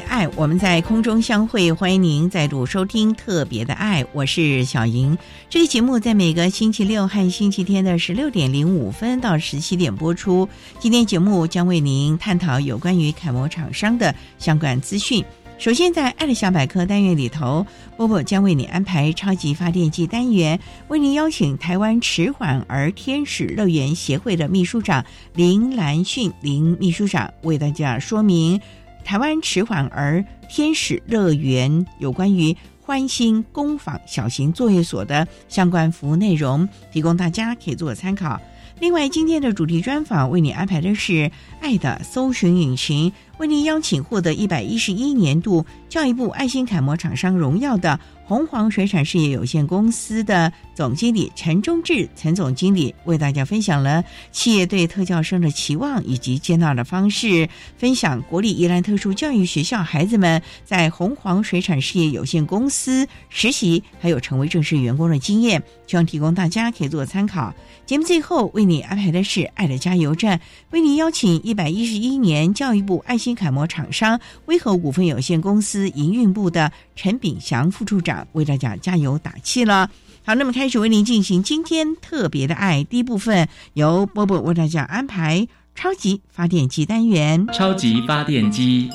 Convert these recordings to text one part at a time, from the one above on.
爱，我们在空中相会，欢迎您再度收听特别的爱，我是小莹。这个节目在每个星期六和星期天的十六点零五分到十七点播出。今天节目将为您探讨有关于楷模厂商的相关资讯。首先，在爱的小百科单元里头，波波将为你安排超级发电机单元，为您邀请台湾迟缓儿天使乐园协会的秘书长林兰训林秘书长为大家说明。台湾迟缓儿天使乐园有关于欢欣工坊小型作业所的相关服务内容，提供大家可以做参考。另外，今天的主题专访为你安排的是爱的搜寻引擎，为您邀请获得一百一十一年度教育部爱心楷模厂商荣耀的。红黄水产事业有限公司的总经理陈忠志陈总经理为大家分享了企业对特教生的期望以及接纳的方式，分享国立宜兰特殊教育学校孩子们在红黄水产事业有限公司实习，还有成为正式员工的经验，希望提供大家可以做参考。节目最后为你安排的是爱的加油站，为你邀请一百一十一年教育部爱心新楷模厂商威和股份有限公司营运部的陈炳祥副处长。为大家加油打气了。好，那么开始为您进行今天特别的爱第一部分，由波波为大家安排超级发电机单元。超级发电机，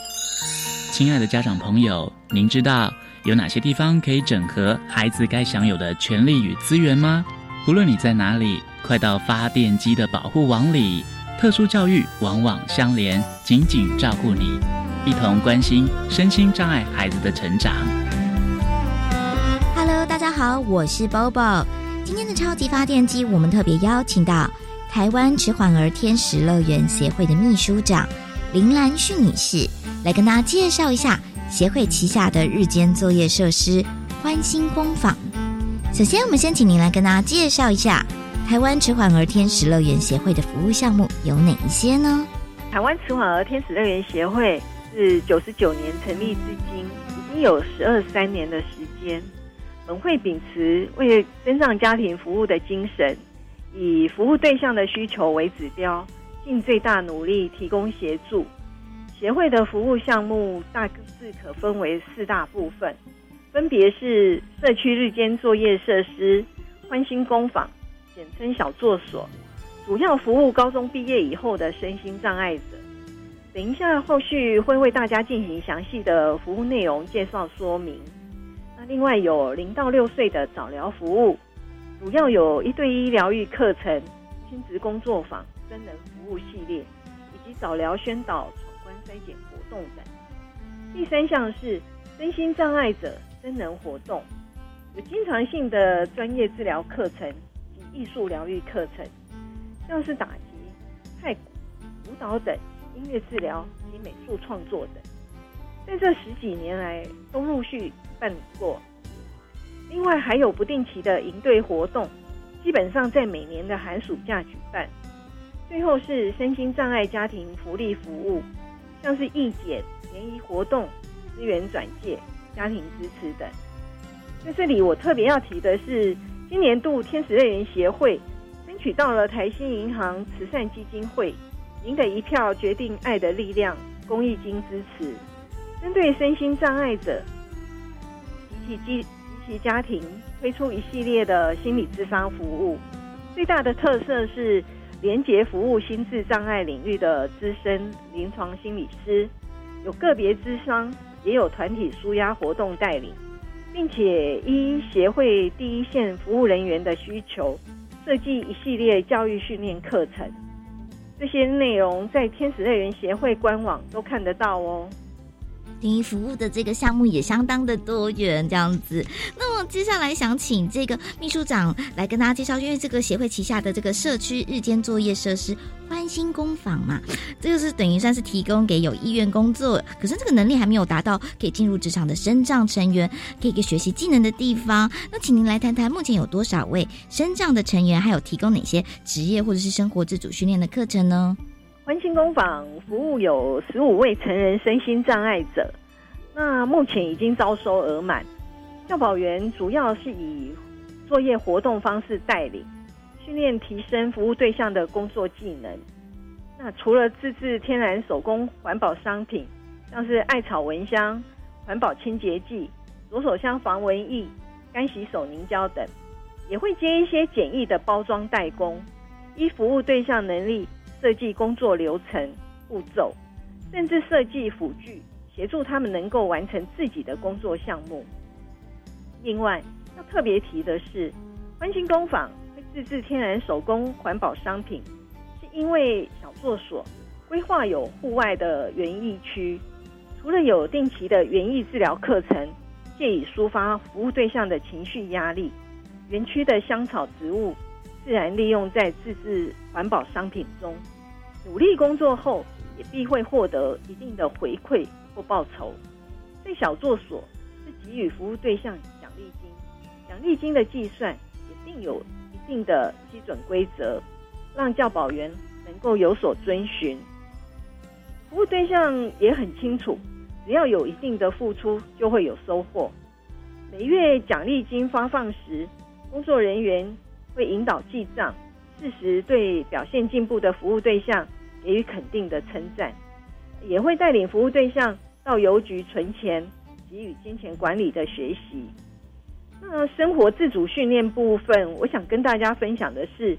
亲爱的家长朋友，您知道有哪些地方可以整合孩子该享有的权利与资源吗？无论你在哪里，快到发电机的保护网里。特殊教育往往相连，紧紧照顾你，一同关心身心障碍孩子的成长。Hello，大家好，我是 Bobo。今天的超级发电机，我们特别邀请到台湾迟缓儿天使乐园协会的秘书长林兰旭女士，来跟大家介绍一下协会旗下的日间作业设施欢欣工坊。首先，我们先请您来跟大家介绍一下台湾迟缓儿天使乐园协会的服务项目有哪一些呢？台湾迟缓儿天使乐园协会是九十九年成立至今，已经有十二三年的时间。本会秉持为增上家庭服务的精神，以服务对象的需求为指标，尽最大努力提供协助。协会的服务项目大致可分为四大部分，分别是社区日间作业设施、欢欣工坊（简称小作所），主要服务高中毕业以后的身心障碍者。等一下，后续会为大家进行详细的服务内容介绍说明。那另外有零到六岁的早疗服务，主要有一对一疗愈课程、亲子工作坊、真人服务系列，以及早疗宣导、闯关筛检活动等。第三项是身心障碍者真人活动，有经常性的专业治疗课程艺术疗愈课程，像是打击、太鼓、舞蹈等音乐治疗及美术创作等。在这十几年来，都陆续办理过。另外，还有不定期的营队活动，基本上在每年的寒暑假举办。最后是身心障碍家庭福利服务，像是义检、联谊活动、资源转介、家庭支持等。在这里，我特别要提的是，今年度天使乐园协会争取到了台新银行慈善基金会“您的一票决定爱的力量”。公益金支持，针对身心障碍者及其及其家庭推出一系列的心理智商服务。最大的特色是连结服务心智障碍领域的资深临床心理师，有个别智商，也有团体舒压活动带领，并且依协会第一线服务人员的需求，设计一系列教育训练课程。这些内容在天使乐园协会官网都看得到哦。您服务的这个项目也相当的多元，这样子。那么接下来想请这个秘书长来跟大家介绍，因为这个协会旗下的这个社区日间作业设施欢心工坊嘛，这个是等于算是提供给有意愿工作，可是这个能力还没有达到可以进入职场的身障成员，可以给学习技能的地方。那请您来谈谈，目前有多少位身障的成员，还有提供哪些职业或者是生活自主训练的课程呢？欢心工坊服务有十五位成人身心障碍者，那目前已经招收额满。教保员主要是以作业活动方式带领训练，提升服务对象的工作技能。那除了自制天然手工环保商品，像是艾草蚊香、环保清洁剂、左手香防蚊液、干洗手凝胶等，也会接一些简易的包装代工，依服务对象能力。设计工作流程步骤，甚至设计辅具，协助他们能够完成自己的工作项目。另外，要特别提的是，欢心工坊会自制天然手工环保商品，是因为小作所规划有户外的园艺区，除了有定期的园艺治疗课程，借以抒发服务对象的情绪压力，园区的香草植物自然利用在自制环保商品中。努力工作后，也必会获得一定的回馈或报酬。对小作所是给予服务对象奖励金，奖励金的计算也定有一定的基准规则，让教保员能够有所遵循。服务对象也很清楚，只要有一定的付出，就会有收获。每月奖励金发放时，工作人员会引导记账。适时对表现进步的服务对象给予肯定的称赞，也会带领服务对象到邮局存钱，给予金钱管理的学习。那生活自主训练部分，我想跟大家分享的是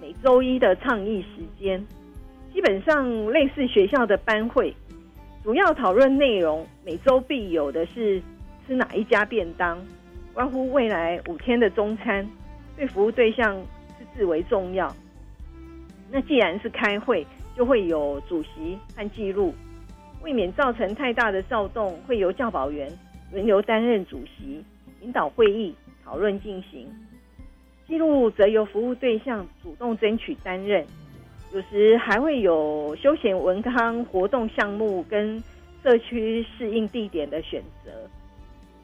每周一的倡议时间，基本上类似学校的班会，主要讨论内容每周必有的是吃哪一家便当，关乎未来五天的中餐，对服务对象。是至为重要。那既然是开会，就会有主席和记录，未免造成太大的躁动，会由教保员轮流担任主席，引导会议讨论进行。记录则由服务对象主动争取担任。有时还会有休闲文康活动项目跟社区适应地点的选择。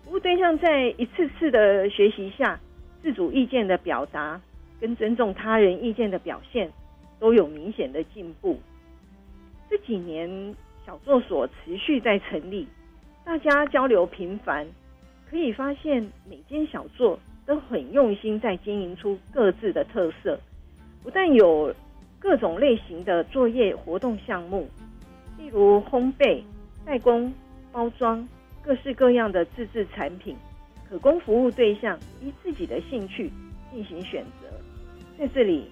服务对象在一次次的学习下，自主意见的表达。跟尊重他人意见的表现都有明显的进步。这几年小作所持续在成立，大家交流频繁，可以发现每间小作都很用心在经营出各自的特色。不但有各种类型的作业活动项目，例如烘焙、代工、包装，各式各样的自制产品，可供服务对象依自己的兴趣进行选择。在这里，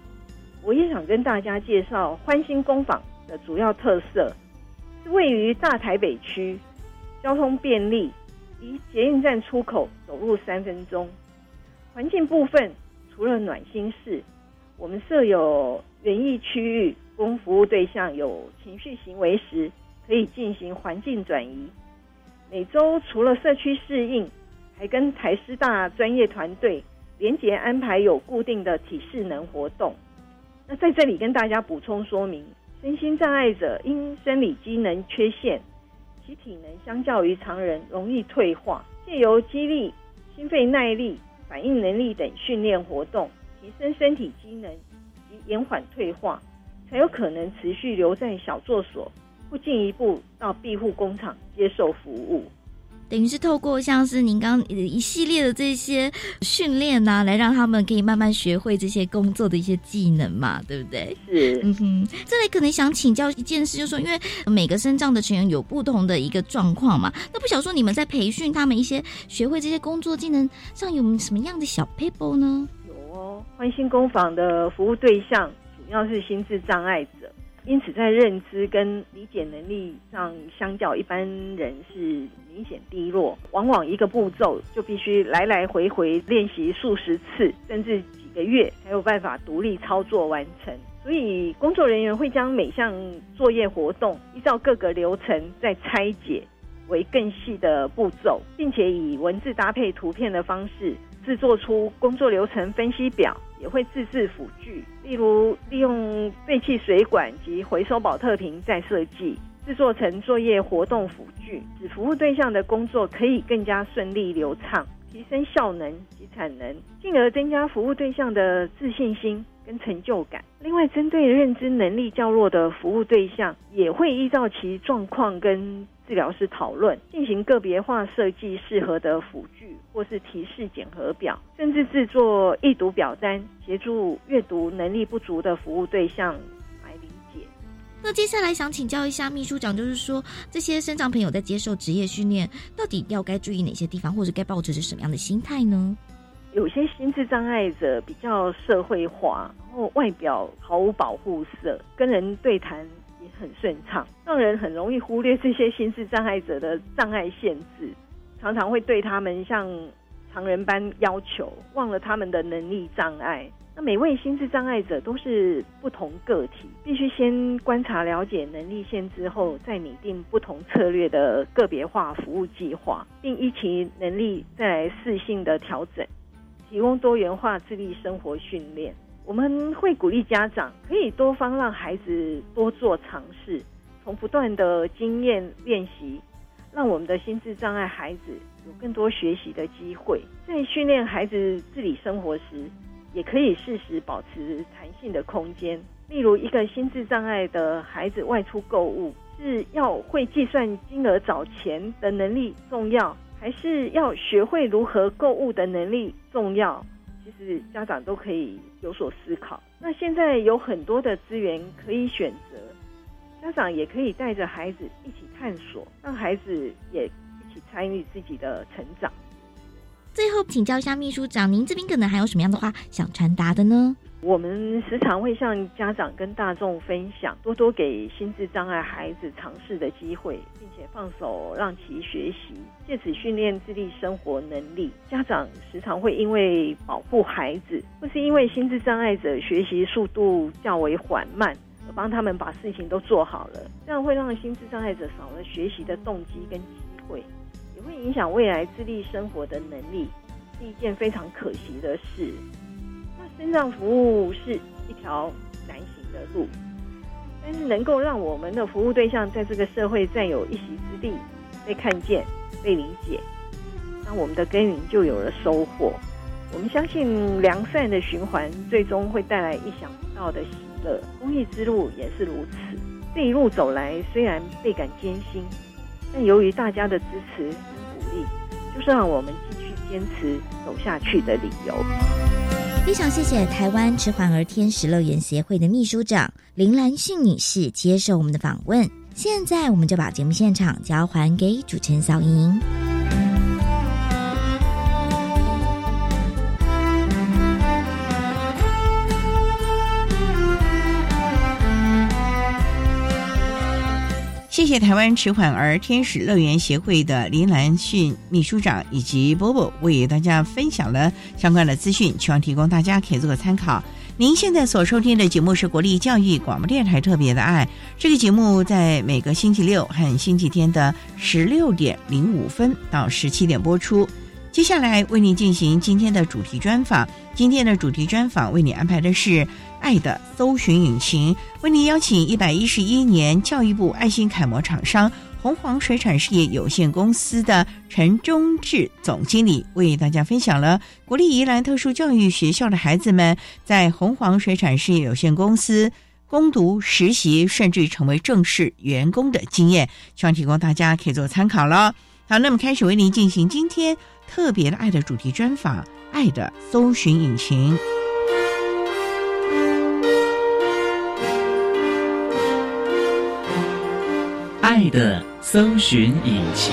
我也想跟大家介绍欢心工坊的主要特色，是位于大台北区，交通便利，离捷运站出口走路三分钟。环境部分，除了暖心室，我们设有园艺区域，供服务对象有情绪行为时可以进行环境转移。每周除了社区适应，还跟台师大专业团队。连结安排有固定的体适能活动。那在这里跟大家补充说明，身心障碍者因生理机能缺陷，其体能相较于常人容易退化。借由肌力、心肺耐力、反应能力等训练活动，提升身体机能及延缓退化，才有可能持续留在小作所，不进一步到庇护工厂接受服务。等于是透过像是您刚一系列的这些训练呐，来让他们可以慢慢学会这些工作的一些技能嘛，对不对？是，嗯哼。这里可能想请教一件事，就是说，因为每个身障的成员有不同的一个状况嘛，那不想说你们在培训他们一些学会这些工作技能上有什么样的小 paper 呢？有哦，欢欣工坊的服务对象主要是心智障碍者。因此，在认知跟理解能力上，相较一般人是明显低落。往往一个步骤就必须来来回回练习数十次，甚至几个月才有办法独立操作完成。所以，工作人员会将每项作业活动依照各个流程再拆解为更细的步骤，并且以文字搭配图片的方式制作出工作流程分析表。也会自制辅具，例如利用废弃水管及回收保特瓶再设计，制作成作业活动辅具，使服务对象的工作可以更加顺利流畅，提升效能及产能，进而增加服务对象的自信心跟成就感。另外，针对认知能力较弱的服务对象，也会依照其状况跟。治疗师讨论，进行个别化设计适合的辅具，或是提示检核表，甚至制作易读表单，协助阅读能力不足的服务对象来理解。那接下来想请教一下秘书长，就是说这些生长朋友在接受职业训练，到底要该注意哪些地方，或者该抱持着什么样的心态呢？有些心智障碍者比较社会化，然后外表毫无保护色，跟人对谈。很顺畅，让人很容易忽略这些心智障碍者的障碍限制，常常会对他们像常人般要求，忘了他们的能力障碍。那每位心智障碍者都是不同个体，必须先观察了解能力限制后，再拟定不同策略的个别化服务计划，并依其能力再来适性的调整，提供多元化智力生活训练。我们会鼓励家长可以多方让孩子多做尝试，从不断的经验练习，让我们的心智障碍孩子有更多学习的机会。在训练孩子自理生活时，也可以适时保持弹性的空间。例如，一个心智障碍的孩子外出购物，是要会计算金额找钱的能力重要，还是要学会如何购物的能力重要？其实家长都可以有所思考。那现在有很多的资源可以选择，家长也可以带着孩子一起探索，让孩子也一起参与自己的成长。最后，请教一下秘书长，您这边可能还有什么样的话想传达的呢？我们时常会向家长跟大众分享，多多给心智障碍孩子尝试的机会，并且放手让其学习，借此训练自立生活能力。家长时常会因为保护孩子，或是因为心智障碍者学习速度较为缓慢，而帮他们把事情都做好了，这样会让心智障碍者少了学习的动机跟机会，会影响未来自立生活的能力，是一件非常可惜的事。那身障服务是一条难行的路，但是能够让我们的服务对象在这个社会占有一席之地，被看见、被理解，那我们的耕耘就有了收获。我们相信良善的循环最终会带来意想不到的喜乐。公益之路也是如此。这一路走来，虽然倍感艰辛，但由于大家的支持与鼓励，就是让我们继续坚持走下去的理由。非常谢谢台湾迟缓儿天使乐园协会的秘书长林兰逊女士接受我们的访问。现在，我们就把节目现场交还给主持人小莹。谢谢台湾迟缓儿天使乐园协会的林兰逊秘书长以及波波为大家分享了相关的资讯，希望提供大家可以做个参考。您现在所收听的节目是国立教育广播电台特别的爱，这个节目在每个星期六和星期天的十六点零五分到十七点播出。接下来为您进行今天的主题专访，今天的主题专访为你安排的是。爱的搜寻引擎为您邀请一百一十一年教育部爱心楷模厂商红黄水产事业有限公司的陈忠志总经理，为大家分享了国立宜兰特殊教育学校的孩子们在红黄水产事业有限公司攻读、实习，甚至成为正式员工的经验，希望提供大家可以做参考了。好，那么开始为您进行今天特别的爱的主题专访，《爱的搜寻引擎》。爱的搜寻引擎。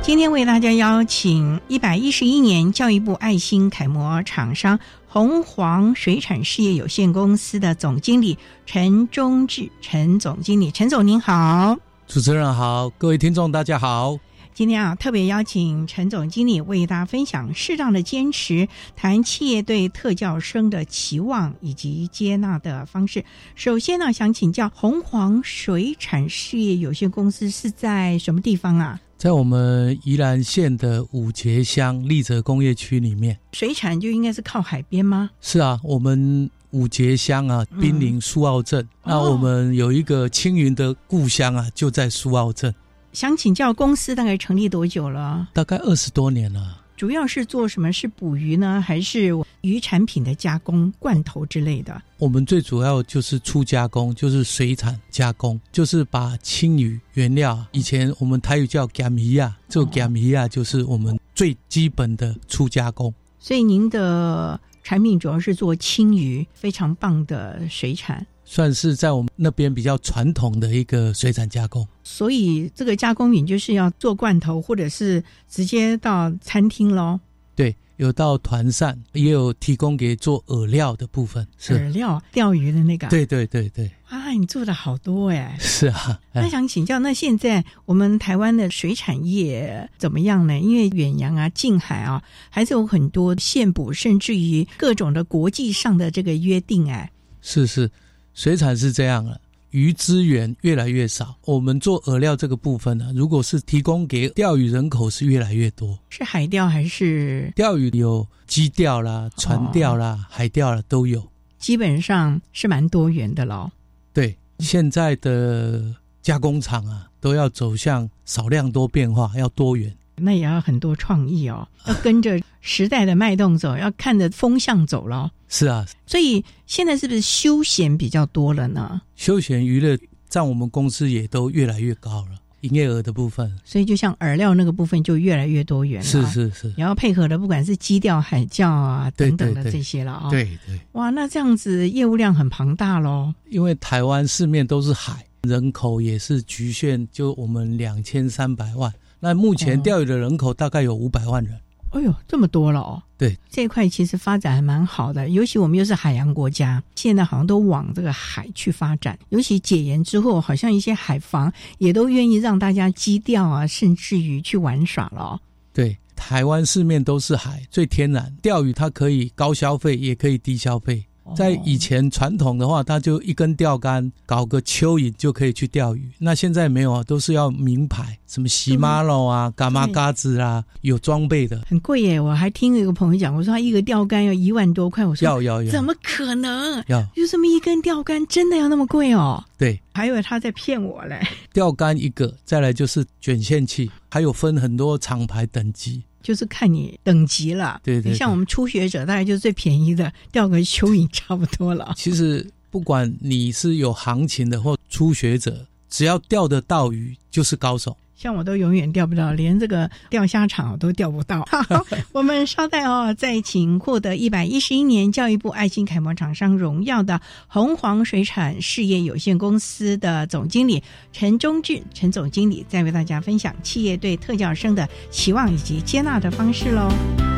今天为大家邀请一百一十一年教育部爱心楷模厂商红黄水产事业有限公司的总经理陈忠志，陈总经理，陈总您好，主持人好，各位听众大家好。今天啊，特别邀请陈总经理为大家分享适当的坚持，谈企业对特教生的期望以及接纳的方式。首先呢，想请教红黄水产事业有限公司是在什么地方啊？在我们宜兰县的五节乡立泽工业区里面，水产就应该是靠海边吗？是啊，我们五节乡啊，濒临苏澳镇。那我们有一个青云的故乡啊，就在苏澳镇。想请教公司大概成立多久了？大概二十多年了。主要是做什么？是捕鱼呢，还是鱼产品的加工、罐头之类的？我们最主要就是粗加工，就是水产加工，就是把青鱼原料，以前我们台语叫干鱼啊，这干鱼啊就是我们最基本的粗加工。所以您的产品主要是做青鱼，非常棒的水产。算是在我们那边比较传统的一个水产加工，所以这个加工品就是要做罐头，或者是直接到餐厅喽。对，有到团膳，也有提供给做饵料的部分。饵料钓鱼的那个。对对对对。啊，你做的好多哎。是啊。那想请教，那现在我们台湾的水产业怎么样呢？因为远洋啊、近海啊，还是有很多限捕，甚至于各种的国际上的这个约定哎。是是。水产是这样了，鱼资源越来越少。我们做饵料这个部分呢，如果是提供给钓鱼人口是越来越多。是海钓还是钓鱼？有矶钓啦、船钓啦、海钓啦都有。基本上是蛮多元的喽。对，现在的加工厂啊，都要走向少量多变化，要多元。那也要很多创意哦，要跟着时代的脉动走，要看着风向走了。是啊，所以现在是不是休闲比较多了呢？休闲娱乐占我们公司也都越来越高了，营业额的部分。所以就像饵料那个部分就越来越多元了。是是是，然后配合的不管是基调、海教啊等等的这些了啊。对对。哇，那这样子业务量很庞大喽。因为台湾四面都是海，人口也是局限，就我们两千三百万。那目前钓鱼的人口大概有五百万人。哎呦，这么多了哦！对，这一块其实发展还蛮好的，尤其我们又是海洋国家，现在好像都往这个海去发展。尤其解严之后，好像一些海防也都愿意让大家基钓啊，甚至于去玩耍了。对，台湾四面都是海，最天然，钓鱼它可以高消费，也可以低消费。在以前传统的话，他就一根钓竿搞个蚯蚓就可以去钓鱼。那现在没有啊，都是要名牌，什么喜马龙啊、伽马嘎子啊，有装备的，很贵耶。我还听一个朋友讲，我说他一个钓竿要一万多块，我说要要要，怎么可能？要就这么一根钓竿，真的要那么贵哦？对，还以为他在骗我嘞。钓竿一个，再来就是卷线器，还有分很多厂牌等级。就是看你等级了，对对。对像我们初学者，大概就是最便宜的，钓个蚯蚓差不多了。其实不管你是有行情的或初学者，只要钓得到鱼，就是高手。像我都永远钓不到，连这个钓虾场都钓不到。好，我们稍待哦，再请获得一百一十一年教育部爱心楷模厂商荣耀的红黄水产事业有限公司的总经理陈忠志陈总经理，再为大家分享企业对特教生的期望以及接纳的方式喽。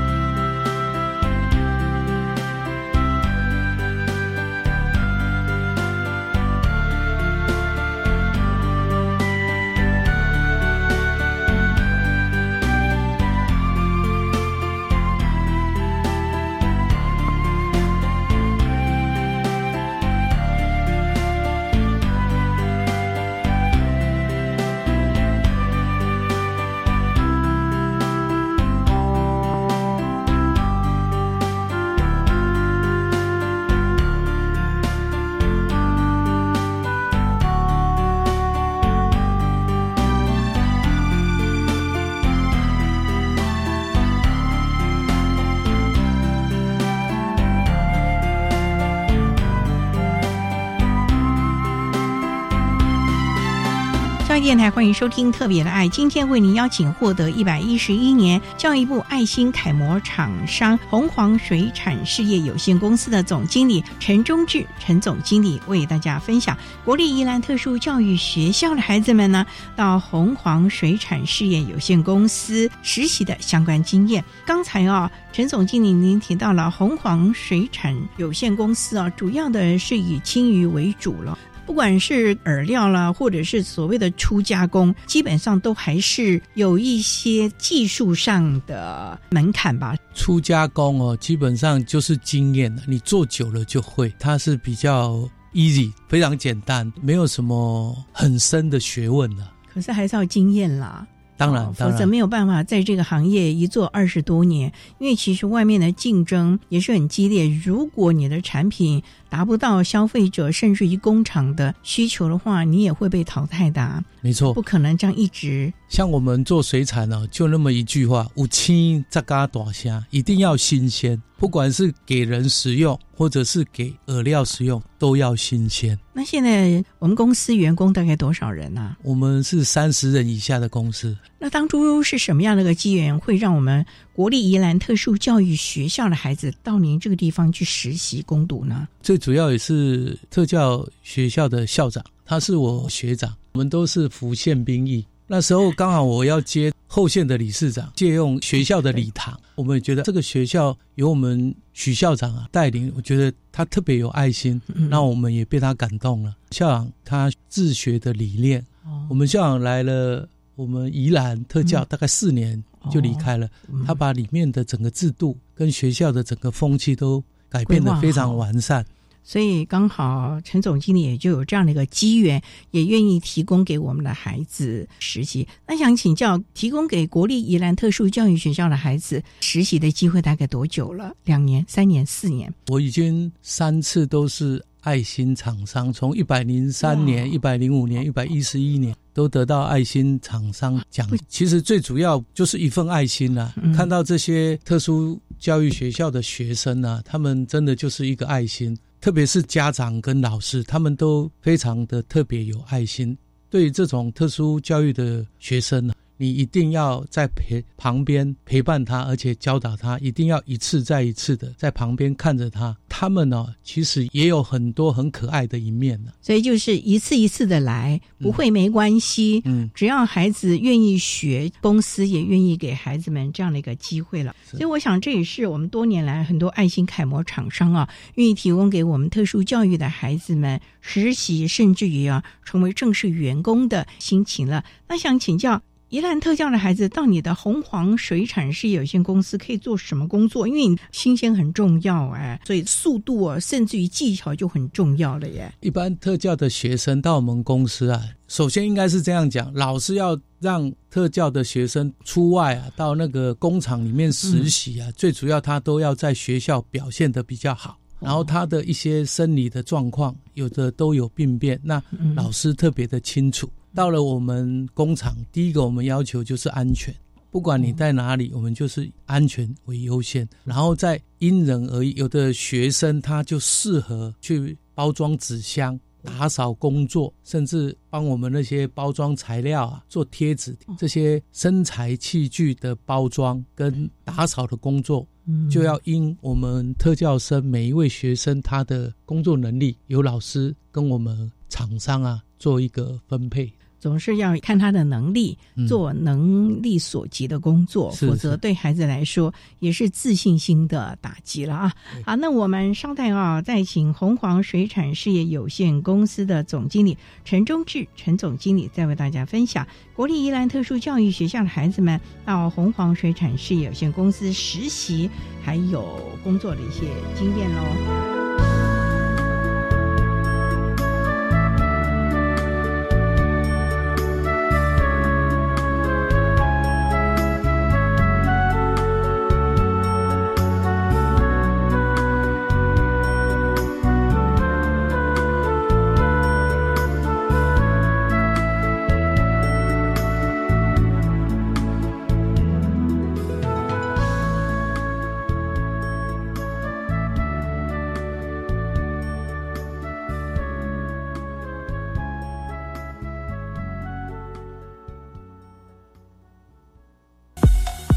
欢迎收听《特别的爱》。今天为您邀请获得一百一十一年教育部爱心楷模厂商红黄水产事业有限公司的总经理陈忠志陈总经理，为大家分享国立宜兰特殊教育学校的孩子们呢，到红黄水产事业有限公司实习的相关经验。刚才啊，陈总经理您提到了红黄水产有限公司啊，主要的是以青鱼为主了。不管是饵料啦，或者是所谓的初加工，基本上都还是有一些技术上的门槛吧。初加工哦，基本上就是经验了，你做久了就会。它是比较 easy，非常简单，没有什么很深的学问了。可是还是要经验啦。当然，否则没有办法在这个行业一做二十多年。因为其实外面的竞争也是很激烈。如果你的产品达不到消费者甚至于工厂的需求的话，你也会被淘汰的。没错，不可能这样一直。像我们做水产呢，就那么一句话：五千扎嘎大虾，一定要新鲜。不管是给人食用，或者是给饵料食用，都要新鲜。那现在我们公司员工大概多少人呢？我们是三十人以下的公司。那当初是什么样的一个机缘，会让我们国立宜兰特殊教育学校的孩子到您这个地方去实习攻读呢？最主要也是特教学校的校长，他是我学长，我们都是服宪兵役。那时候刚好我要接后线的理事长，借用学校的礼堂，我们也觉得这个学校由我们许校长啊带领，我觉得他特别有爱心，那我们也被他感动了。校长他自学的理念，我们校长来了，我们宜兰特教大概四年就离开了，他把里面的整个制度跟学校的整个风气都改变的非常完善。所以刚好陈总经理也就有这样的一个机缘，也愿意提供给我们的孩子实习。那想请教，提供给国立宜兰特殊教育学校的孩子实习的机会大概多久了？两年、三年、四年？我已经三次都是爱心厂商，从一百零三年、一百零五年、一百一十一年都得到爱心厂商奖。其实最主要就是一份爱心呐，看到这些特殊教育学校的学生啊，他们真的就是一个爱心。特别是家长跟老师，他们都非常的特别有爱心，对于这种特殊教育的学生呢。你一定要在陪旁边陪伴他，而且教导他，一定要一次再一次的在旁边看着他。他们呢，其实也有很多很可爱的一面呢。所以就是一次一次的来，不会没关系。嗯，只要孩子愿意学，公司也愿意给孩子们这样的一个机会了。所以我想，这也是我们多年来很多爱心楷模厂商啊，愿意提供给我们特殊教育的孩子们实习，甚至于啊成为正式员工的心情了。那想请教。宜兰特教的孩子到你的红黄水产事业有限公司可以做什么工作？因为新鲜很重要哎，所以速度啊，甚至于技巧就很重要了耶。一般特教的学生到我们公司啊，首先应该是这样讲：老师要让特教的学生出外啊，到那个工厂里面实习啊，最主要他都要在学校表现的比较好，然后他的一些生理的状况，有的都有病变，那老师特别的清楚。到了我们工厂，第一个我们要求就是安全，不管你在哪里，我们就是安全为优先，然后再因人而异。有的学生他就适合去包装纸箱、打扫工作，甚至帮我们那些包装材料啊做贴纸，这些生材器具的包装跟打扫的工作，就要因我们特教生每一位学生他的工作能力，由老师跟我们厂商啊做一个分配。总是要看他的能力，做能力所及的工作，否则对孩子来说也是自信心的打击了啊！好，那我们稍待啊，再请红黄水产事业有限公司的总经理陈忠志陈总经理再为大家分享国立宜兰特殊教育学校的孩子们到红黄水产事业有限公司实习还有工作的一些经验喽。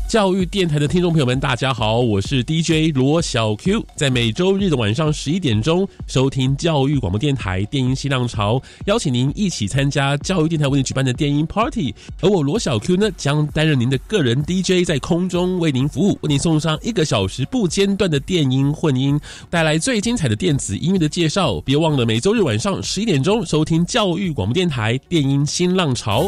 教育电台的听众朋友们，大家好，我是 DJ 罗小 Q，在每周日的晚上十一点钟收听教育广播电台电音新浪潮，邀请您一起参加教育电台为您举办的电音 Party，而我罗小 Q 呢将担任您的个人 DJ，在空中为您服务，为您送上一个小时不间断的电音混音，带来最精彩的电子音乐的介绍。别忘了每周日晚上十一点钟收听教育广播电台电音新浪潮。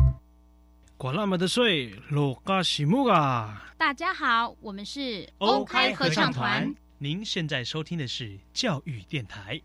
管那么的水，罗嘎西木啊！大家好，我们是 OK 合唱团。您现在收听的是教育电台。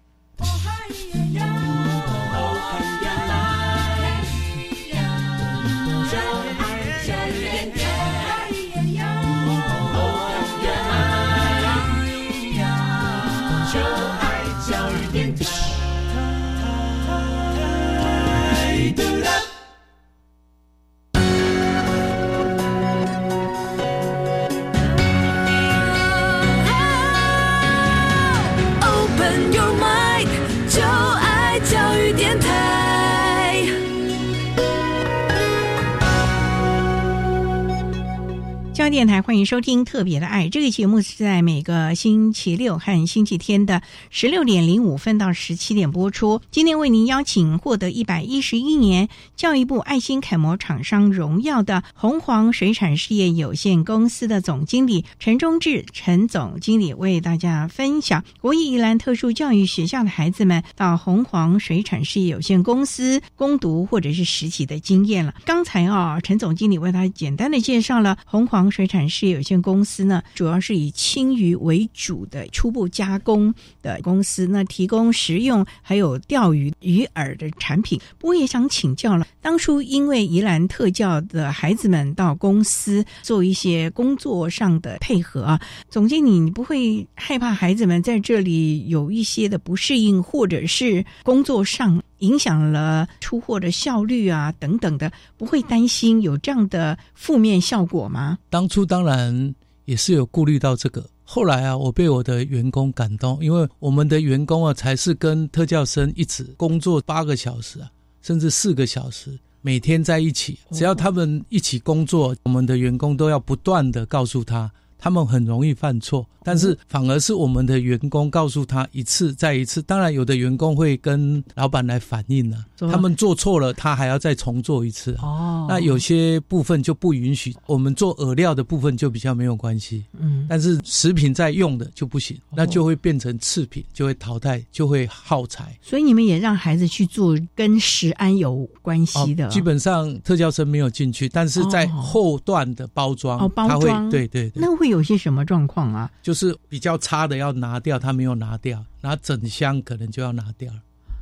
电台欢迎收听《特别的爱》这个节目，是在每个星期六和星期天的十六点零五分到十七点播出。今天为您邀请获得一百一十一年教育部爱心楷模厂商荣耀的红黄水产事业有限公司的总经理陈忠志陈总经理，为大家分享国艺宜兰特殊教育学校的孩子们到红黄水产事业有限公司攻读或者是实习的经验了。刚才啊，陈总经理为他简单的介绍了红黄。水产事业有限公司呢，主要是以青鱼为主的初步加工的公司，那提供食用还有钓鱼鱼饵的产品。不过也想请教了，当初因为宜兰特教的孩子们到公司做一些工作上的配合啊，总经理，你不会害怕孩子们在这里有一些的不适应，或者是工作上？影响了出货的效率啊，等等的，不会担心有这样的负面效果吗？当初当然也是有顾虑到这个，后来啊，我被我的员工感动，因为我们的员工啊，才是跟特教生一直工作八个小时啊，甚至四个小时，每天在一起，只要他们一起工作，我们的员工都要不断的告诉他。他们很容易犯错，但是反而是我们的员工告诉他一次再一次。当然，有的员工会跟老板来反映呢，他们做错了，他还要再重做一次。哦，那有些部分就不允许。我们做饵料的部分就比较没有关系。嗯，但是食品在用的就不行，那就会变成次品，就会淘汰，就会耗材。所以你们也让孩子去做跟食安有关系的。基本上特教生没有进去，但是在后段的包装，哦，包装，对对，那会。有些什么状况啊？就是比较差的要拿掉，他没有拿掉，然后整箱可能就要拿掉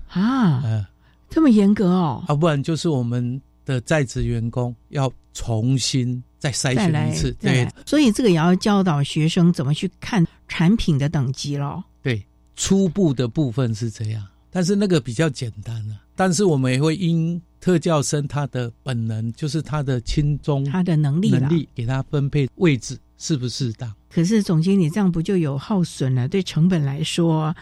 啊，嗯，这么严格哦，啊，不然就是我们的在职员工要重新再筛选一次，对，所以这个也要教导学生怎么去看产品的等级咯。对，初步的部分是这样，但是那个比较简单啊。但是我们也会因特教生他的本能，就是他的轻中他的能力能力，给他分配位置。适不适当？可是总经理这样不就有耗损了？对成本来说，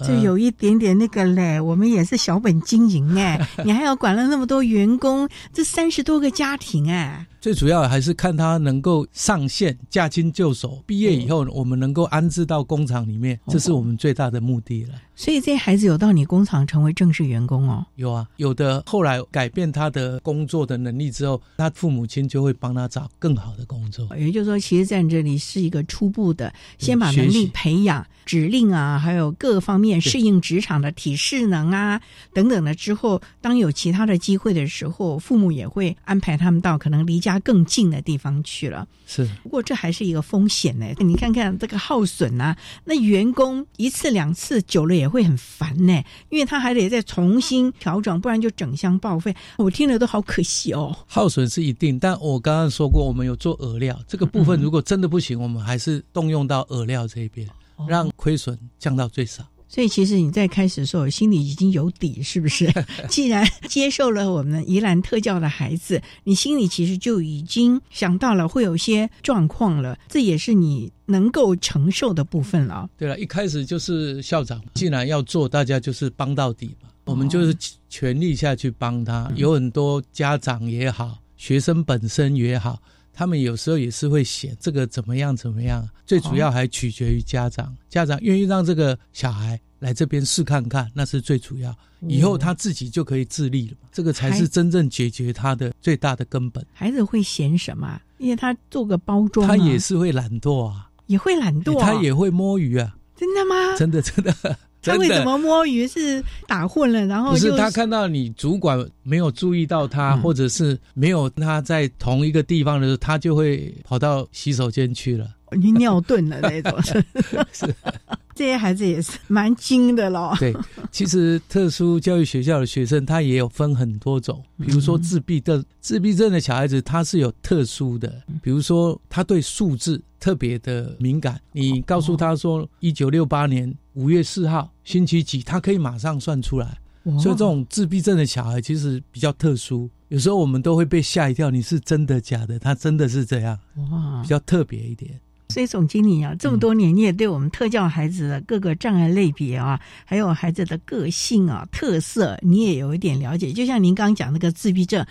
就有一点点那个嘞。我们也是小本经营哎，你还要管了那么多员工，这三十多个家庭哎。最主要还是看他能够上线驾轻就熟，毕业以后我们能够安置到工厂里面，这是我们最大的目的了。所以这些孩子有到你工厂成为正式员工哦？有啊，有的后来改变他的工作的能力之后，他父母亲就会帮他找更好的工作。也就是说，其实在这里是一个初步的，先把能力培养、指令啊，还有各方面适应职场的体适能啊等等的之后，当有其他的机会的时候，父母也会安排他们到可能离家。更近的地方去了，是。不过这还是一个风险呢。你看看这个耗损啊，那员工一次两次久了也会很烦呢，因为他还得再重新调整，不然就整箱报废。我听了都好可惜哦。耗损是一定，但我刚刚说过，我们有做饵料这个部分，如果真的不行，我们还是动用到饵料这一边，让亏损降到最少。所以其实你在开始的时候心里已经有底，是不是？既 然接受了我们宜兰特教的孩子，你心里其实就已经想到了会有些状况了，这也是你能够承受的部分了。对了，一开始就是校长，既然要做，大家就是帮到底嘛，我们就是全力下去帮他。有很多家长也好，学生本身也好。他们有时候也是会嫌这个怎么样怎么样，最主要还取决于家长，家长愿意让这个小孩来这边试看看，那是最主要。以后他自己就可以自立了，这个才是真正解决他的最大的根本。孩子会嫌什么？因为他做个包装，他也是会懒惰啊，也会懒惰，他也会摸鱼啊，真的吗？真的真的。他为什么摸鱼？是打混了，然后不是他看到你主管没有注意到他，或者是没有他在同一个地方的时候，他就会跑到洗手间去了，你尿遁了那种。是，这些孩子也是蛮精的咯。对，其实特殊教育学校的学生他也有分很多种，比如说自闭症，自闭症的小孩子他是有特殊的，比如说他对数字。特别的敏感，你告诉他说一九六八年五月四号星期几，他可以马上算出来。所以这种自闭症的小孩其实比较特殊，有时候我们都会被吓一跳。你是真的假的？他真的是这样，哇，比较特别一点。所以总经理啊，这么多年你也对我们特教孩子的各个障碍类别啊，还有孩子的个性啊特色，你也有一点了解。就像您刚刚讲那个自闭症。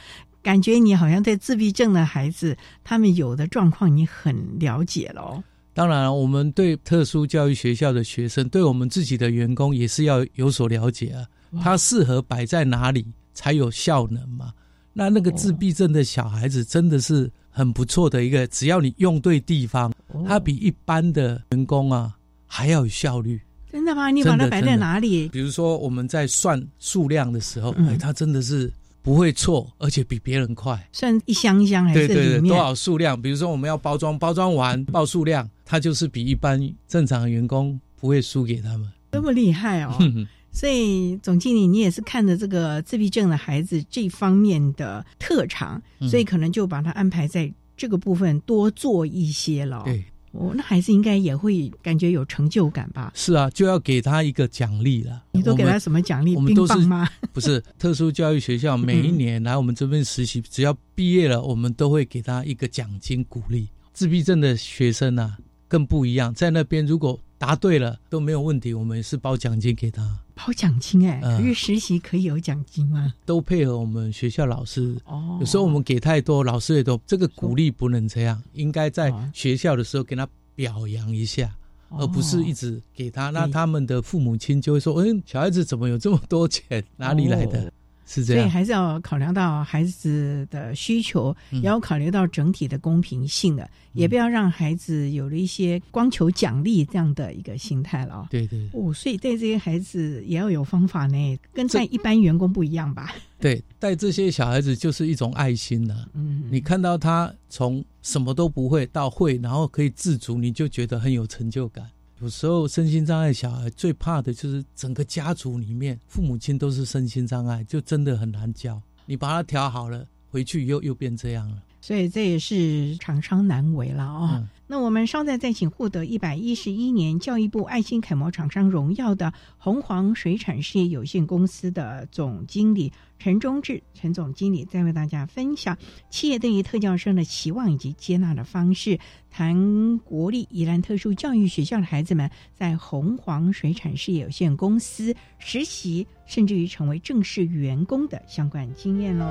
感觉你好像对自闭症的孩子，他们有的状况你很了解了。当然，我们对特殊教育学校的学生，对我们自己的员工也是要有所了解啊。他适合摆在哪里才有效能嘛？那那个自闭症的小孩子真的是很不错的一个，只要你用对地方，他比一般的员工啊还要有效率。真的吗？你把它摆在哪里？比如说我们在算数量的时候，哎，他真的是。不会错，而且比别人快。算一箱一箱还是多少数量？比如说我们要包装，包装完报数量，它就是比一般正常的员工不会输给他们。这么厉害哦！所以总经理，你也是看着这个自闭症的孩子这方面的特长，所以可能就把他安排在这个部分多做一些了。对。哦，那孩子应该也会感觉有成就感吧？是啊，就要给他一个奖励了。你都给他什么奖励？冰棒吗？不是，特殊教育学校每一年来我们这边实习，只要毕业了，我们都会给他一个奖金鼓励。自闭症的学生呢，更不一样，在那边如果答对了都没有问题，我们是包奖金给他。包奖金哎，可是实习可以有奖金吗？都配合我们学校老师。哦，有时候我们给太多，老师也都这个鼓励不能这样，应该在学校的时候给他表扬一下，而不是一直给他。那他们的父母亲就会说：“嗯，小孩子怎么有这么多钱？哪里来的？”是这样，所以还是要考量到孩子的需求，也要考虑到整体的公平性的，也不要让孩子有了一些光求奖励这样的一个心态了。对对，哦，所以带这些孩子也要有方法呢，跟在一般员工不一样吧？对，带这些小孩子就是一种爱心了。嗯，你看到他从什么都不会到会，然后可以自主，你就觉得很有成就感。有时候身心障碍小孩最怕的就是整个家族里面父母亲都是身心障碍，就真的很难教。你把他调好了，回去又又变这样了。所以这也是常常难为了啊。那我们稍待再请获得一百一十一年教育部爱心楷模厂商荣耀的红黄水产事业有限公司的总经理陈忠志陈总经理，再为大家分享企业对于特教生的期望以及接纳的方式，谈国立宜兰特殊教育学校的孩子们在红黄水产事业有限公司实习，甚至于成为正式员工的相关经验喽。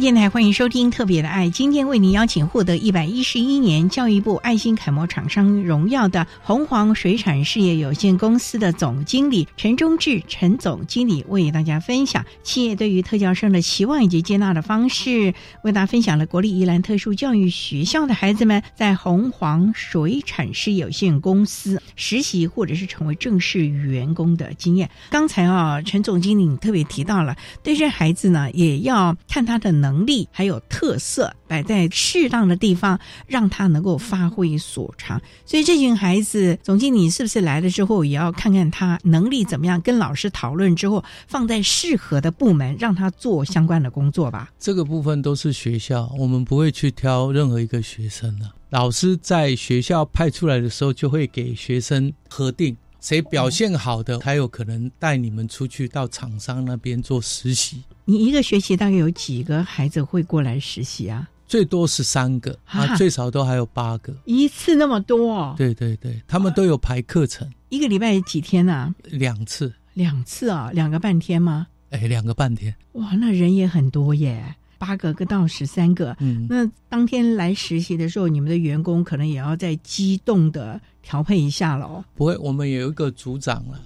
电台欢迎收听《特别的爱》，今天为您邀请获得一百一十一年教育部爱心楷模厂商荣耀的红黄水产事业有限公司的总经理陈忠志陈总经理，为大家分享企业对于特教生的期望以及接纳的方式，为大家分享了国立宜兰特殊教育学校的孩子们在红黄水产事业有限公司实习或者是成为正式员工的经验。刚才啊，陈总经理特别提到了，对这孩子呢，也要看他的。能能力还有特色摆在适当的地方，让他能够发挥所长。所以这群孩子，总经理是不是来了之后，也要看看他能力怎么样？跟老师讨论之后，放在适合的部门，让他做相关的工作吧。这个部分都是学校，我们不会去挑任何一个学生的。老师在学校派出来的时候，就会给学生核定。谁表现好的，才有可能带你们出去到厂商那边做实习。你一个学期大概有几个孩子会过来实习啊？最多是三个啊，最少都还有八个。一次那么多？对对对，他们都有排课程。一个礼拜几天呢？两次。两次啊？两个半天吗？哎，两个半天。哇，那人也很多耶。八个跟到十三个，嗯，那当天来实习的时候，你们的员工可能也要再机动的调配一下喽。不会，我们有一个组长了，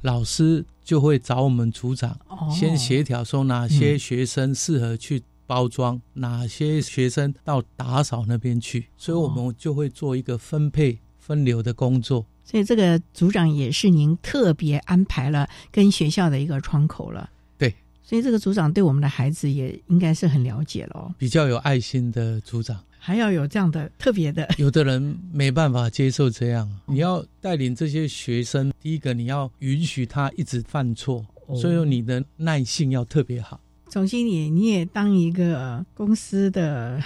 老师就会找我们组长先协调，说哪些学生适合去包装，哪些学生到打扫那边去，所以我们就会做一个分配分流的工作。所以这个组长也是您特别安排了跟学校的一个窗口了。所以这个组长对我们的孩子也应该是很了解了，比较有爱心的组长，还要有这样的特别的。有的人没办法接受这样，你要带领这些学生，第一个你要允许他一直犯错，所以你的耐性要特别好。总经理，你也当一个公司的。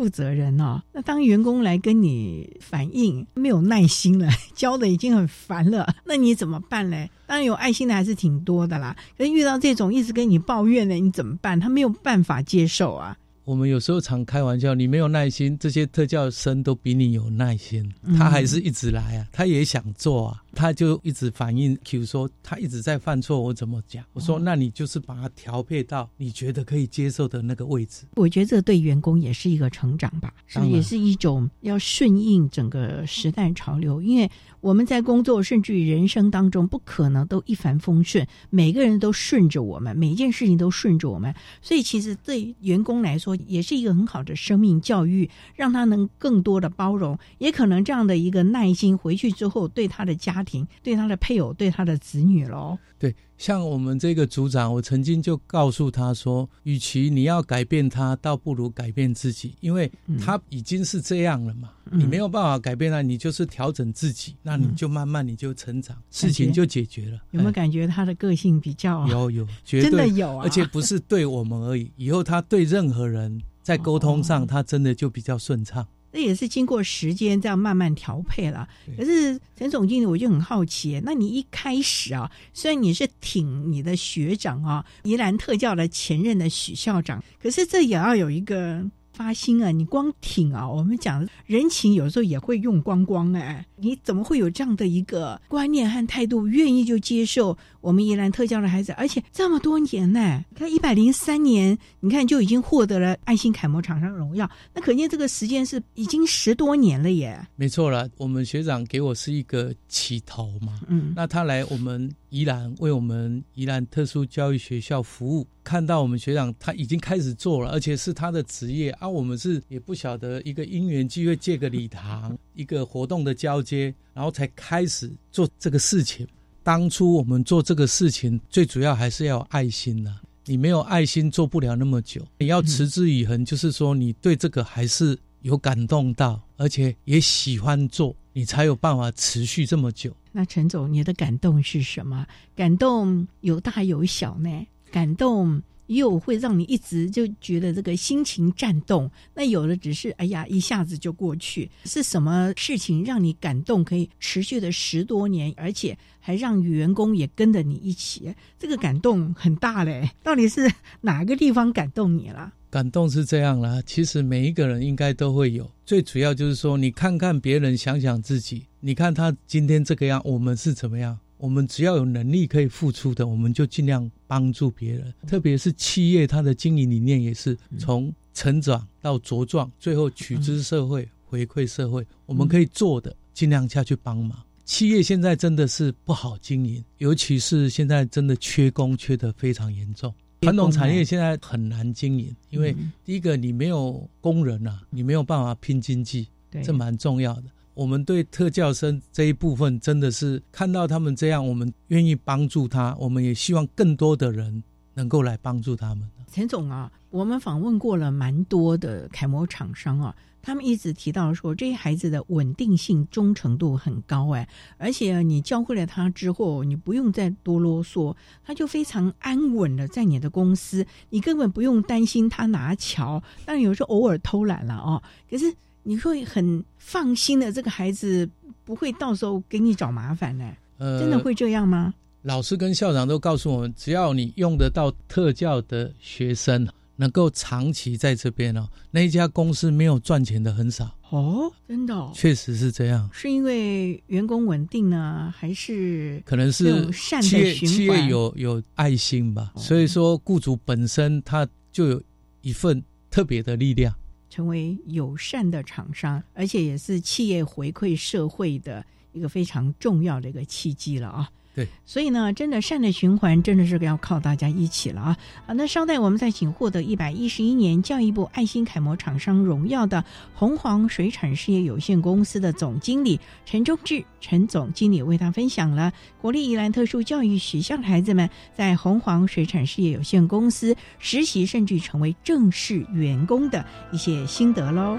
负责人哦，那当员工来跟你反映没有耐心了，教的已经很烦了，那你怎么办嘞？当然有爱心的还是挺多的啦，可是遇到这种一直跟你抱怨的，你怎么办？他没有办法接受啊。我们有时候常开玩笑，你没有耐心，这些特教生都比你有耐心，他还是一直来啊，他也想做啊。他就一直反映，Q 说他一直在犯错，我怎么讲？我说那你就是把他调配到你觉得可以接受的那个位置。我觉得这对员工也是一个成长吧，是也是一种要顺应整个时代潮流。因为我们在工作甚至于人生当中，不可能都一帆风顺，每个人都顺着我们，每一件事情都顺着我们。所以其实对员工来说，也是一个很好的生命教育，让他能更多的包容，也可能这样的一个耐心回去之后，对他的家。家庭，对他的配偶，对他的子女喽。对，像我们这个组长，我曾经就告诉他说，与其你要改变他，倒不如改变自己，因为他已经是这样了嘛，你没有办法改变他，你就是调整自己，那你就慢慢你就成长，事情就解决了。有没有感觉他的个性比较有有，真的有啊，而且不是对我们而已，以后他对任何人在沟通上，他真的就比较顺畅。那也是经过时间这样慢慢调配了。可是陈总经理，我就很好奇，那你一开始啊，虽然你是挺你的学长啊，宜兰特教的前任的许校长，可是这也要有一个。发心啊！你光挺啊！我们讲人情有时候也会用光光哎，你怎么会有这样的一个观念和态度，愿意就接受我们宜兰特教的孩子，而且这么多年呢？看一百零三年，你看就已经获得了爱心楷模厂商荣耀，那可见这个时间是已经十多年了耶。没错了，我们学长给我是一个起头嘛，嗯，那他来我们。宜兰为我们宜兰特殊教育学校服务，看到我们学长他已经开始做了，而且是他的职业啊。我们是也不晓得一个因缘机会借个礼堂，一个活动的交接，然后才开始做这个事情。当初我们做这个事情，最主要还是要有爱心呐。你没有爱心，做不了那么久。你要持之以恒，就是说你对这个还是有感动到，而且也喜欢做，你才有办法持续这么久。那陈总，你的感动是什么？感动有大有小呢？感动又会让你一直就觉得这个心情颤动。那有的只是哎呀，一下子就过去。是什么事情让你感动，可以持续的十多年，而且还让员工也跟着你一起？这个感动很大嘞。到底是 哪个地方感动你了？感动是这样啦，其实每一个人应该都会有。最主要就是说，你看看别人，想想自己。你看他今天这个样，我们是怎么样？我们只要有能力可以付出的，我们就尽量帮助别人。特别是企业，它的经营理念也是从成长到茁壮，最后取之社会，回馈社会。我们可以做的，尽量下去帮忙。企业现在真的是不好经营，尤其是现在真的缺工，缺的非常严重。传统产业现在很难经营，因为第一个你没有工人啊，你没有办法拼经济，这蛮重要的。我们对特教生这一部分真的是看到他们这样，我们愿意帮助他，我们也希望更多的人能够来帮助他们。陈总啊，我们访问过了蛮多的楷模厂商啊。他们一直提到说，这些孩子的稳定性、忠诚度很高哎，而且你教会了他之后，你不用再多啰嗦，他就非常安稳的在你的公司，你根本不用担心他拿桥。当然有时候偶尔偷懒了哦，可是你会很放心的，这个孩子不会到时候给你找麻烦呢。呃，真的会这样吗？老师跟校长都告诉我们，只要你用得到特教的学生。能够长期在这边哦，那一家公司没有赚钱的很少哦，真的，确实是这样。是因为员工稳定呢，还是可能是企业企业有有爱心吧？所以说，雇主本身他就有一份特别的力量，成为友善的厂商，而且也是企业回馈社会的一个非常重要的一个契机了啊。所以呢，真的善的循环真的是要靠大家一起了啊！好，那稍待，我们再请获得一百一十一年教育部爱心楷模厂商荣耀的红黄水产事业有限公司的总经理陈忠志陈总经理为他分享了国立宜兰特殊教育学校的孩子们在红黄水产事业有限公司实习，甚至成为正式员工的一些心得喽。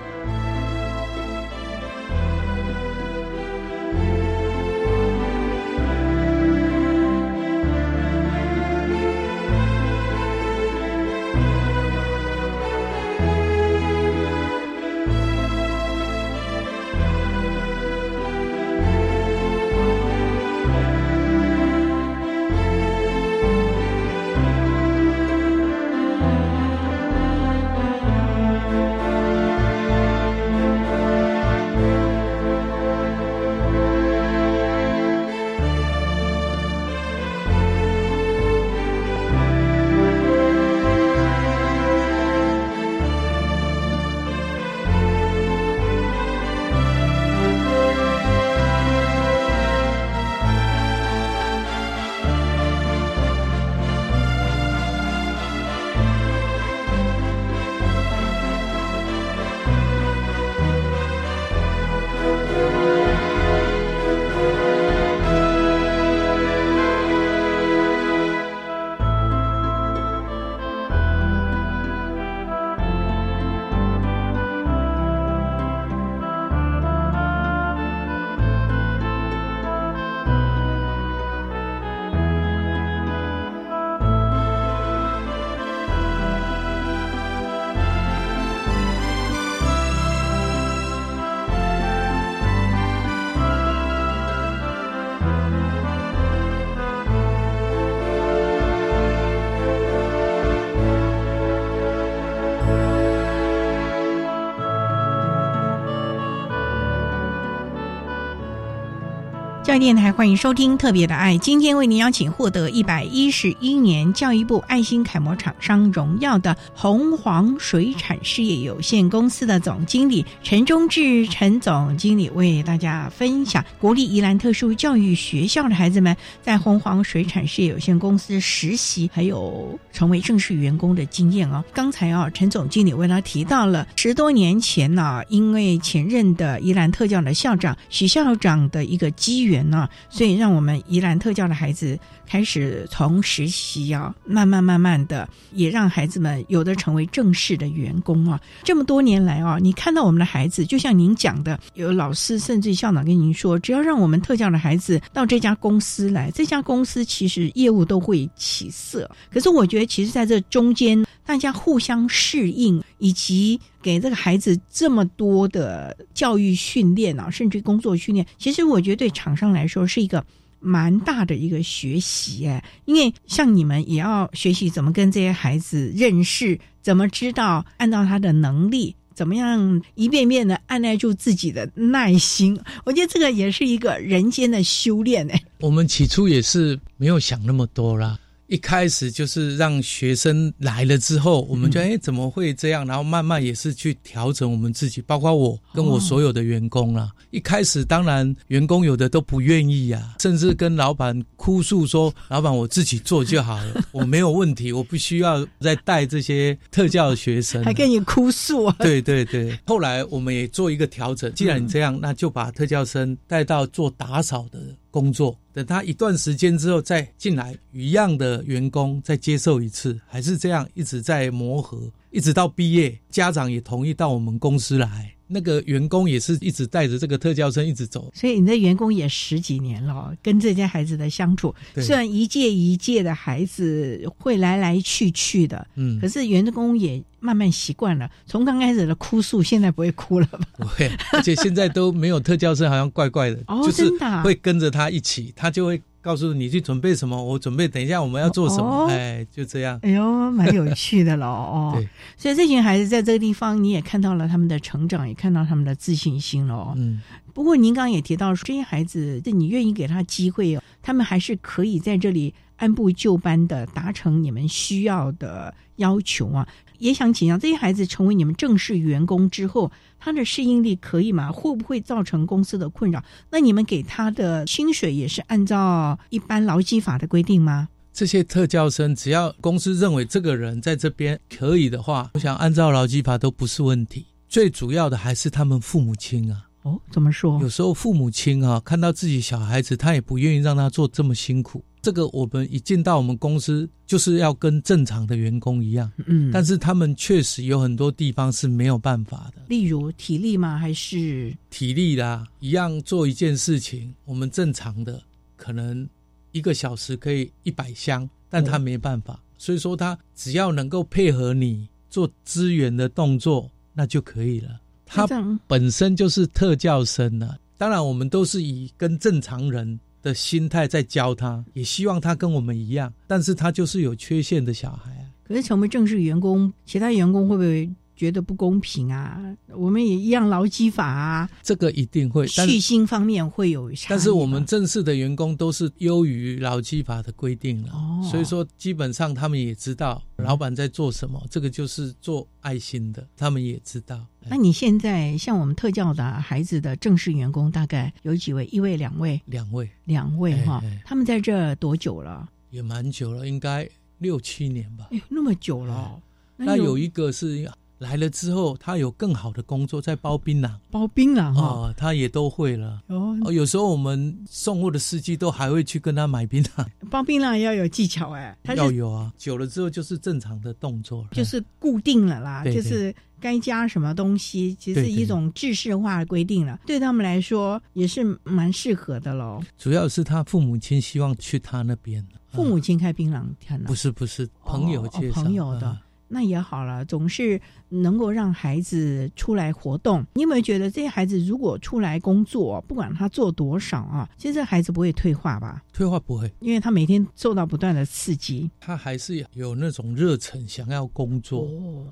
电台，欢迎收听《特别的爱》。今天为您邀请获得一百一十一年教育部爱心楷模厂商荣耀的红黄水产事业有限公司的总经理陈忠志陈总经理，为大家分享国立宜兰特殊教育学校的孩子们在红黄水产事业有限公司实习，还有成为正式员工的经验哦。刚才啊，陈总经理为他提到了十多年前呢，因为前任的宜兰特教的校长许校长的一个机缘呢，所以让我们宜兰特教的孩子开始从实习啊，慢慢慢慢的，也让孩子们有的成为正式的员工啊。这么多年来啊，你看到我们的孩子，就像您讲的，有老师甚至校长跟您说，只要让我们特教的孩子到这家公司来，这家公司其实业务都会起色。可是我觉得，其实在这中间，大家互相适应，以及给这个孩子这么多的教育训练啊，甚至工作训练，其实我觉得对厂商来说是一个蛮大的一个学习哎，因为像你们也要学习怎么跟这些孩子认识，怎么知道按照他的能力。怎么样一遍遍的按耐住自己的耐心？我觉得这个也是一个人间的修炼哎。我们起初也是没有想那么多啦。一开始就是让学生来了之后，我们就哎怎么会这样？然后慢慢也是去调整我们自己，包括我跟我所有的员工啦。一开始当然员工有的都不愿意呀，甚至跟老板哭诉说：“老板，我自己做就好了，我没有问题，我不需要再带这些特教的学生。”还跟你哭诉？对对对。后来我们也做一个调整，既然你这样，那就把特教生带到做打扫的。工作，等他一段时间之后再进来，一样的员工再接受一次，还是这样一直在磨合，一直到毕业，家长也同意到我们公司来。那个员工也是一直带着这个特教生一直走，所以你的员工也十几年了，跟这些孩子的相处，虽然一届一届的孩子会来来去去的，嗯，可是员工也慢慢习惯了。从刚开始的哭诉，现在不会哭了吧？不会，而且现在都没有特教生，好像怪怪的，哦，真的会跟着他一起，他就会。告诉你去准备什么，我准备等一下我们要做什么，哎，就这样。哎呦，蛮有趣的喽，哦。对，所以这群孩子在这个地方，你也看到了他们的成长，也看到他们的自信心喽。嗯。不过您刚刚也提到，这些孩子，你愿意给他机会哦，他们还是可以在这里按部就班的达成你们需要的要求啊。也想请教这些孩子成为你们正式员工之后。他的适应力可以吗？会不会造成公司的困扰？那你们给他的薪水也是按照一般劳基法的规定吗？这些特教生只要公司认为这个人在这边可以的话，我想按照劳基法都不是问题。最主要的还是他们父母亲啊。哦，怎么说？有时候父母亲啊，看到自己小孩子，他也不愿意让他做这么辛苦。这个我们一进到我们公司，就是要跟正常的员工一样。嗯，但是他们确实有很多地方是没有办法的。例如体力吗？还是体力啦？一样做一件事情，我们正常的可能一个小时可以一百箱，但他没办法。所以说，他只要能够配合你做支援的动作，那就可以了。他本身就是特教生呢，当然我们都是以跟正常人的心态在教他，也希望他跟我们一样，但是他就是有缺陷的小孩啊。可是成为正式员工，其他员工会不会？觉得不公平啊！我们也一样劳基法啊，这个一定会。续薪方面会有差。但是我们正式的员工都是优于劳基法的规定了，所以说基本上他们也知道老板在做什么，这个就是做爱心的，他们也知道。那你现在像我们特教的孩子的正式员工大概有几位？一位、两位？两位，两位哈。他们在这多久了？也蛮久了，应该六七年吧。哎，那么久了。那有一个是。来了之后，他有更好的工作，在包槟榔，包槟榔哦，他也都会了。哦，有时候我们送货的司机都还会去跟他买槟榔。包槟榔要有技巧哎，要有啊，久了之后就是正常的动作了，就是固定了啦，就是该加什么东西，其实一种制式化的规定了，对他们来说也是蛮适合的喽。主要是他父母亲希望去他那边，父母亲开槟榔店不是不是朋友介绍朋友的。那也好了，总是能够让孩子出来活动。你有没有觉得这些孩子如果出来工作，不管他做多少啊，其实这孩子不会退化吧？退化不会，因为他每天受到不断的刺激，他还是有那种热忱，想要工作，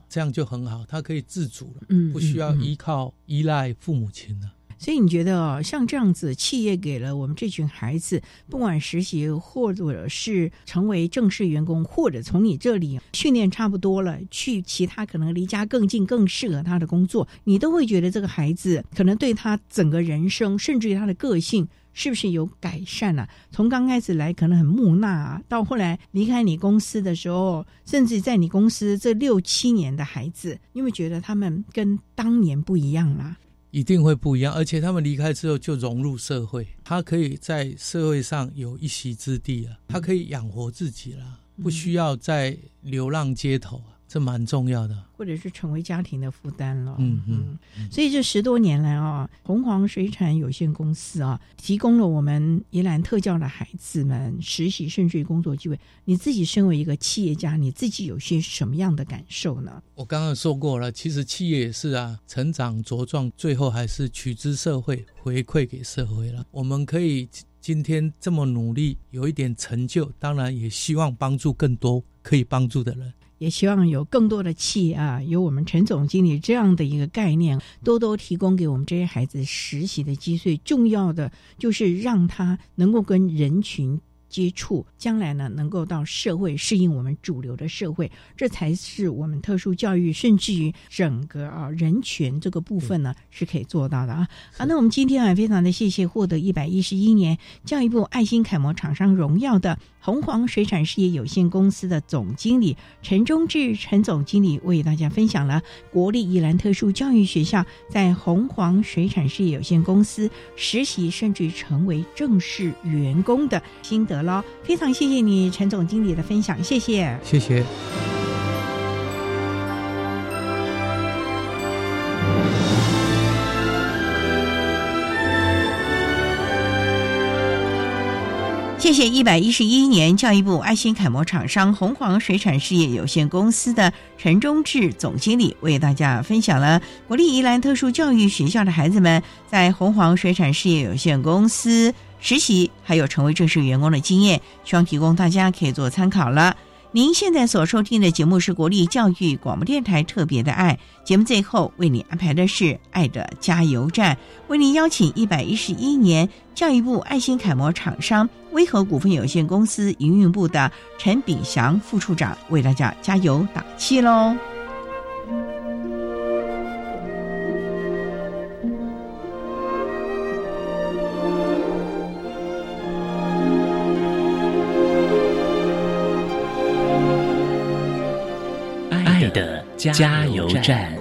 这样就很好，他可以自主了，嗯，不需要依靠依赖父母亲了。所以你觉得哦，像这样子，企业给了我们这群孩子，不管实习或者是成为正式员工，或者从你这里训练差不多了，去其他可能离家更近、更适合他的工作，你都会觉得这个孩子可能对他整个人生，甚至于他的个性。是不是有改善了？从刚开始来可能很木讷啊，到后来离开你公司的时候，甚至在你公司这六七年的孩子，你会觉得他们跟当年不一样啦？一定会不一样，而且他们离开之后就融入社会，他可以在社会上有一席之地了，他可以养活自己了，不需要再流浪街头啊。这蛮重要的，或者是成为家庭的负担了。嗯嗯，所以这十多年来啊，红黄水产有限公司啊，提供了我们宜兰特教的孩子们实习甚至于工作机会。你自己身为一个企业家，你自己有些什么样的感受呢？我刚刚说过了，其实企业也是啊，成长茁壮，最后还是取之社会，回馈给社会了。我们可以今天这么努力，有一点成就，当然也希望帮助更多可以帮助的人。也希望有更多的气啊，有我们陈总经理这样的一个概念，多多提供给我们这些孩子实习的机会。重要的就是让他能够跟人群。接触将来呢，能够到社会适应我们主流的社会，这才是我们特殊教育，甚至于整个啊人权这个部分呢是可以做到的啊。好，那我们今天啊非常的谢谢获得一百一十一年教育部爱心楷模厂商荣耀的红黄水产事业有限公司的总经理陈忠志陈总经理为大家分享了国立宜兰特殊教育学校在红黄水产事业有限公司实习，甚至成为正式员工的心得。了，非常谢谢你，陈总经理的分享，谢谢，谢谢，谢谢一百一十一年教育部爱心楷模厂商红黄水产事业有限公司的陈忠志总经理为大家分享了国立宜兰特殊教育学校的孩子们在红黄水产事业有限公司。实习还有成为正式员工的经验，希望提供大家可以做参考了。您现在所收听的节目是国立教育广播电台特别的爱节目，最后为你安排的是爱的加油站，为您邀请一百一十一年教育部爱心楷模厂商威和股份有限公司营运部的陈炳祥副处长为大家加油打气喽。加油站。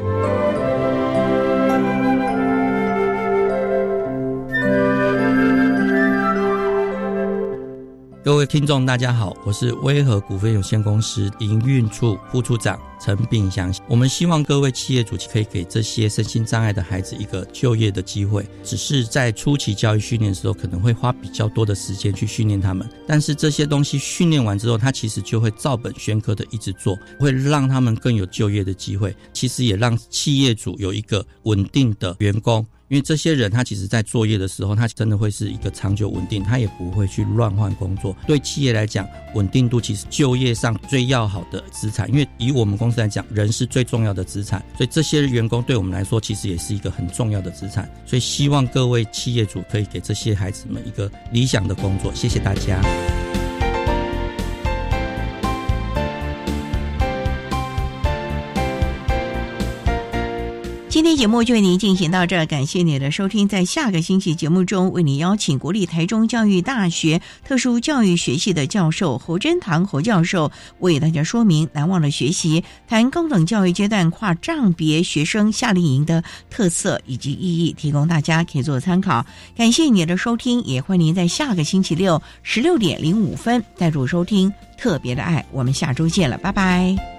各位听众，大家好，我是威和股份有限公司营运处副处长。陈炳祥，我们希望各位企业主可以给这些身心障碍的孩子一个就业的机会。只是在初期教育训练的时候，可能会花比较多的时间去训练他们。但是这些东西训练完之后，他其实就会照本宣科的一直做，会让他们更有就业的机会。其实也让企业主有一个稳定的员工。因为这些人，他其实在作业的时候，他真的会是一个长久稳定，他也不会去乱换工作。对企业来讲，稳定度其实就业上最要好的资产。因为以我们公司来讲，人是最重要的资产，所以这些员工对我们来说，其实也是一个很重要的资产。所以希望各位企业主可以给这些孩子们一个理想的工作。谢谢大家。节目就为您进行到这，感谢您的收听。在下个星期节目中，为您邀请国立台中教育大学特殊教育学系的教授侯真堂侯教授，为大家说明难忘的学习，谈高等教育阶段跨障别学生夏令营的特色以及意义，提供大家可以做参考。感谢您的收听，也欢迎您在下个星期六十六点零五分再度收听特别的爱。我们下周见了，拜拜。